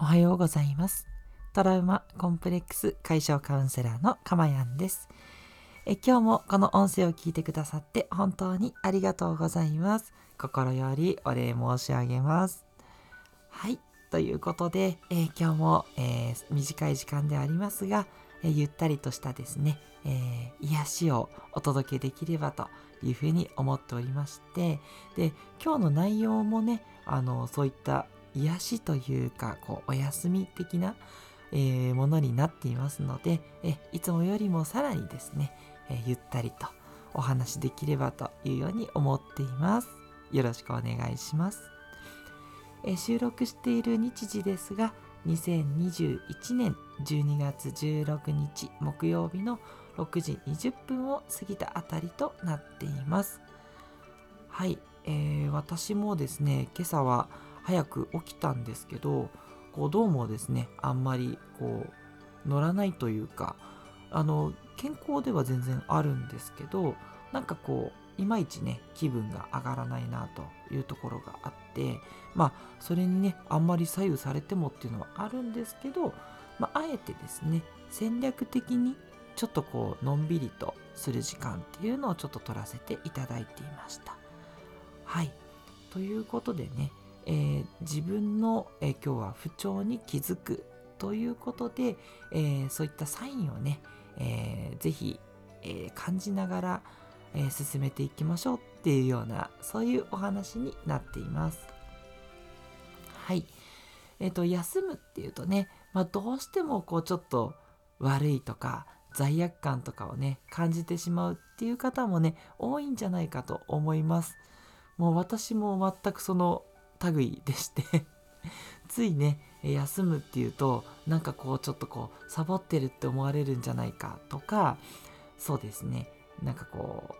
おはようございます。トラウマコンプレックス解消カウンセラーのかまやんです。え今日もこの音声を聞いてくださって本当にありがとうございます。心よりお礼申し上げます。はい。ということで、えー、今日も、えー、短い時間でありますが、えー、ゆったりとしたですね、え癒しをお届けできればというふうに思っておりまして、で、今日の内容もね、あの、そういった癒しというか、こう、お休み的な、えー、ものになっていますので、えいつもよりもさらにですね、えゆったりとお話できればというように思っています。よろしくお願いします。え収録している日時ですが、2021年12月16日木曜日の6時20分を過ぎたあたりとなっています。はい、えー、私もですね、今朝は早く起きたんですけどこうどうもですねあんまりこう乗らないというかあの健康では全然あるんですけどなんかこういまいちね気分が上がらないなというところがあってまあそれにねあんまり左右されてもっていうのはあるんですけど、まあ、あえてですね戦略的にちょっとこうのんびりとする時間っていうのをちょっと取らせていただいていました。はい。ということでねえー、自分の、えー、今日は不調に気づくということで、えー、そういったサインをね、えー、ぜひ、え感じながら、え進めていきましょうっていうようなそういうお話になっています。はい。えっ、と休むっていうとね、まあ、どうしてもこうちょっと悪いとか罪悪感とかをね感じてしまうっていう方もね多いんじゃないかと思います。もう私も全くその類でして ついね休むっていうとなんかこうちょっとこうサボってるって思われるんじゃないかとかそうですね。なんかこ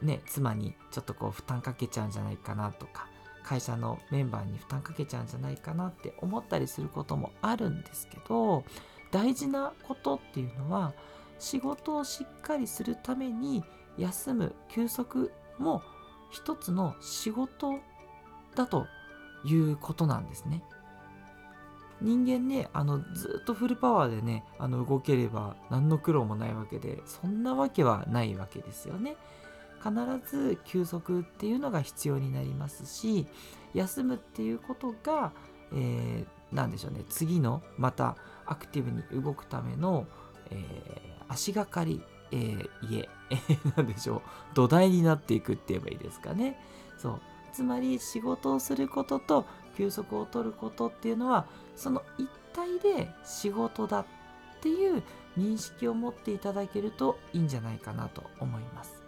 うね妻にちょっとこう負担かけちゃうんじゃないかなとか会社のメンバーに負担かけちゃうんじゃないかなって思ったりすることもあるんですけど大事なことっていうのは仕事をしっかりするために休む休息も一つの仕事だということなんですね。人間ね、あのずっとフルパワーでね、あの動ければ何の苦労もないわけで、そんなわけはないわけですよね。必ず休息っていうのが必要になりますし、休むっていうことが、えー、でしょうね、次のまたアクティブに動くための、えー、足がかり、えー、家、なんでしょう、土台になっていくって言えばいいですかね。そう。つまり仕事をすることと休息を取ることっていうのはその一体で仕事だっていう認識を持っていただけるといいんじゃないかなと思います。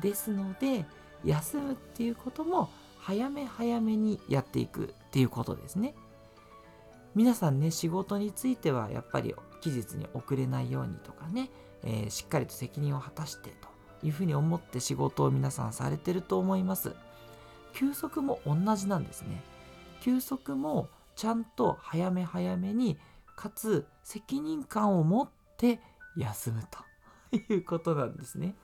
ですので休むっていうことも早め早めにやっていくっていうことですね。皆さんね仕事についてはやっぱり期日に遅れないようにとかね、えー、しっかりと責任を果たしてというふうに思って仕事を皆さんされてると思います。休息も同じなんですね。休息もちゃんと早め早めにかつ責任感を持って休むと いうことなんですね。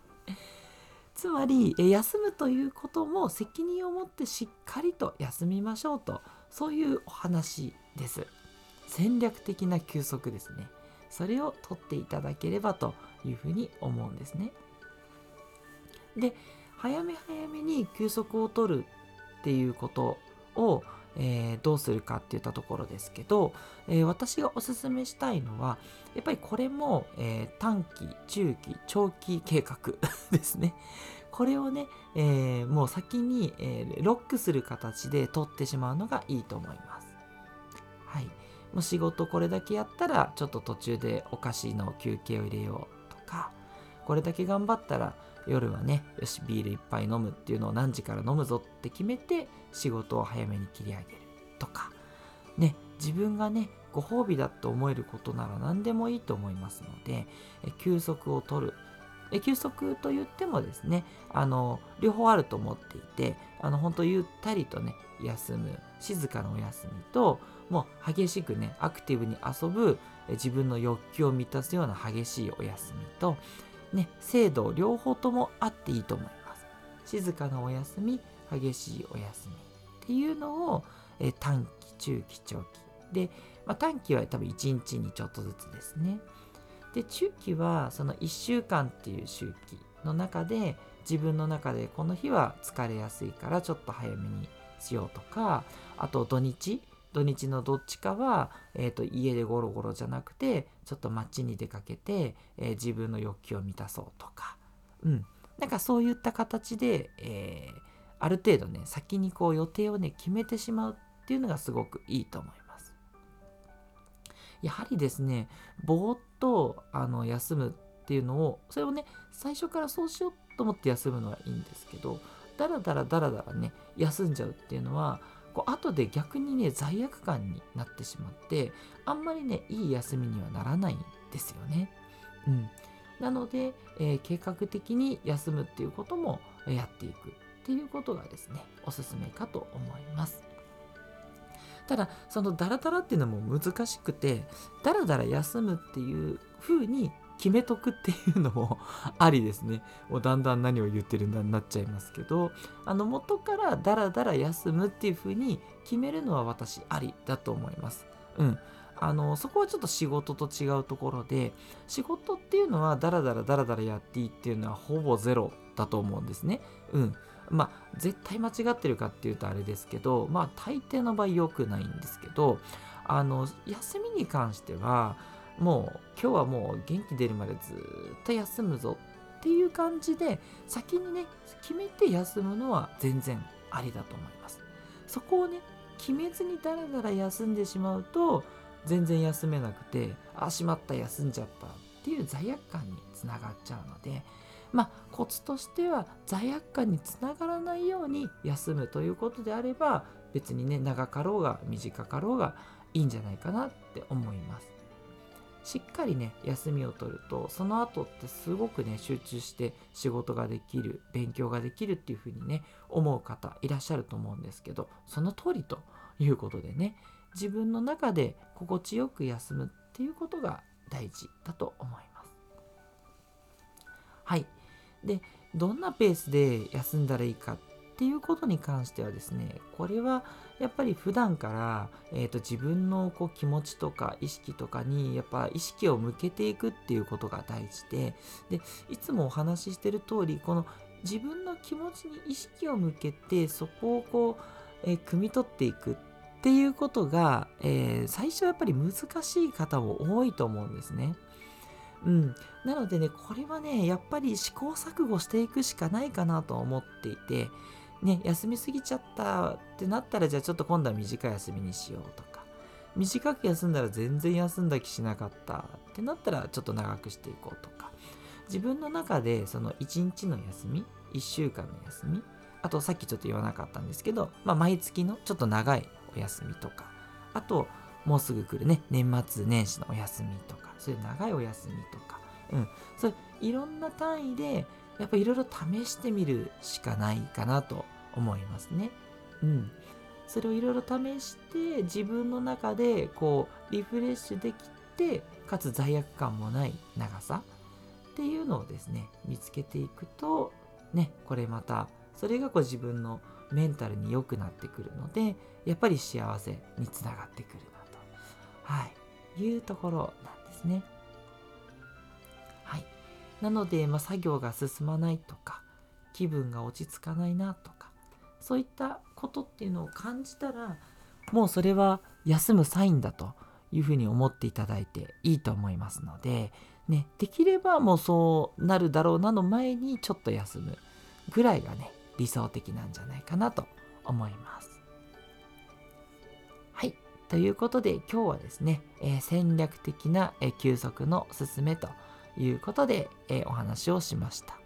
つまり休むということも責任を持ってしっかりと休みましょうとそういうお話です。戦略的な休息ですね。それをとっていただければというふうに思うんですね。で早め早めに休息を取るっていうことを、えー、どうするかっていったところですけど、えー、私がおすすめしたいのはやっぱりこれも、えー、短期中期長期計画 ですね。これをね、えもう先に、えロックする形で取ってしまうのがいいと思います。はい。もう仕事これだけやったらちょっと途中でお菓子の休憩を入れようとかこれだけ頑張ったら夜はねよしビールいっぱい飲むっていうのを何時から飲むぞって決めて仕事を早めに切り上げるとか。ね自分がねご褒美だと思えることなら何でもいいと思いますので休息を取る。休息と言ってもですねあの両方あると思っていてあの本当ゆったりとね休む。静かなお休みともう激しくねアクティブに遊ぶ自分の欲求を満たすような激しいお休みとね、制度両方ともあっていいと思います。静かなお休み、激しいお休みっていうのを、え短期、中期、長期で、まあ、短期は多分1日にちょっとずつですね。で中期はその1週間っていう周期の中で自分の中でこの日は疲れやすいからちょっと早めにしようとかあと土日土日のどっちかは、えーと、家でゴロゴロじゃなくてちょっと街に出かけて、えー、自分の欲求を満たそうとか、うん、なんかそういった形で、えー、ある程度ね先にこう予定をね決めてしまうっていうのがすごくいいと思います。やはりですねぼーっとあの休むっていうのをそれをね最初からそうしようと思って休むのはいいんですけどだらだらだらだらね休んじゃうっていうのはこう後で逆にね罪悪感になってしまってあんまりねいい休みにはならないんですよね。うん、なので、えー、計画的に休むっていうこともやっていくっていうことがですねおすすめかと思います。ただそのダラダラっていうのも難しくてダラダラ休むっていう風に決めとくっていうのも ありですね。もうだんだん何を言ってるんだになっちゃいますけど、あの元からダラダラ休むっていう風に決めるのは私ありだと思います。うん。あのそこはちょっと仕事と違うところで仕事っていうのはダラダラダラダラやっていいっていうのはほぼゼロだと思うんですね。うん。まあ絶対間違ってるかっていうとあれですけどまあ大抵の場合良くないんですけどあの休みに関してはもう今日はもう元気出るまでずっと休むぞっていう感じで先にね決めて休むのは全然ありだと思います。そこをね決めずにだらだら休んでしまうと全然休めなくてあしまった休んじゃったっていう罪悪感につながっちゃうのでまあコツとしては罪悪感につながらないように休むということであれば別にね長かろうが短かろうがいいんじゃないかなって思います。しっかりね休みを取るとその後ってすごくね集中して仕事ができる勉強ができるっていうふうにね思う方いらっしゃると思うんですけどその通りということでね自分の中で心地よく休むっていうことが大事だと思います。はいでどんなペースで休んだらいいかっていうことに関してはですねこれはやっぱり普段から、えーと、自分のこう気持ちとか意識とかにやっぱ意識を向けていくっていうことが大事ででいつもお話ししてる通りこの自分の気持ちに意識を向けてそこをこう、えー、汲み取っていくっていうことが、えー、最初はやっぱり難しい方も多いと思うんですね。うん、なのでねこれはねやっぱり試行錯誤していくしかないかなと思っていてね、休みすぎちゃったってなったら、じゃあちょっと今度は短い休みにしようとか、短く休んだら全然休んだ気しなかったってなったら、ちょっと長くしていこうとか、自分の中でその1日の休み、1週間の休み、あとさっきちょっと言わなかったんですけど、まあ、毎月のちょっと長いお休みとか、あと、もうすぐ来るね、年末年始のお休みとか、そういう長いお休みとか、うん、そういろんな単位でやっぱいろいろ試してみるしかないかなと思いますね。うん。それをいろいろ試して自分の中でこうリフレッシュできてかつ罪悪感もない長さっていうのをですね見つけていくとねこれまたそれがこう自分のメンタルに良くなってくるのでやっぱり幸せにつながってくるなと、はい、いうところなんですね。なので、まあ、作業が進まないとか気分が落ち着かないなとかそういったことっていうのを感じたらもうそれは休むサインだというふうに思っていただいていいと思いますので、ね、できればもうそうなるだろうなの前にちょっと休むぐらいがね理想的なんじゃないかなと思います。はい。ということで今日はですね、えー、戦略的な、えー、休息のすすめということで、えー、お話をしました。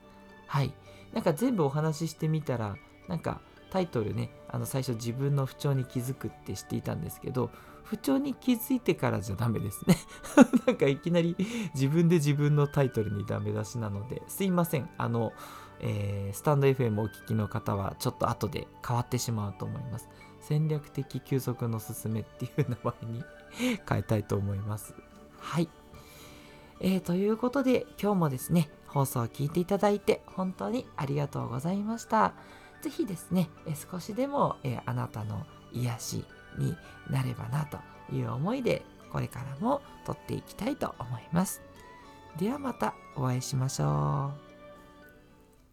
はい。なんか全部お話ししてみたら、なんかタイトルね、あの最初自分の不調に気づくってしていたんですけど、不調に気づいてからじゃダメですね。なんかいきなり自分で自分のタイトルにダメ出しなので、すいません。あの、えー、スタンド FM お聞きの方はちょっと後で変わってしまうと思います。戦略的休息のすすめっていう名前に 変えたいと思います。はい。えー、ということで今日もですね放送を聞いていただいて本当にありがとうございました。ぜひですね、え少しでも、えあなたの癒しになればなという思いでこれからも撮っていきたいと思います。ではまたお会いしましょう。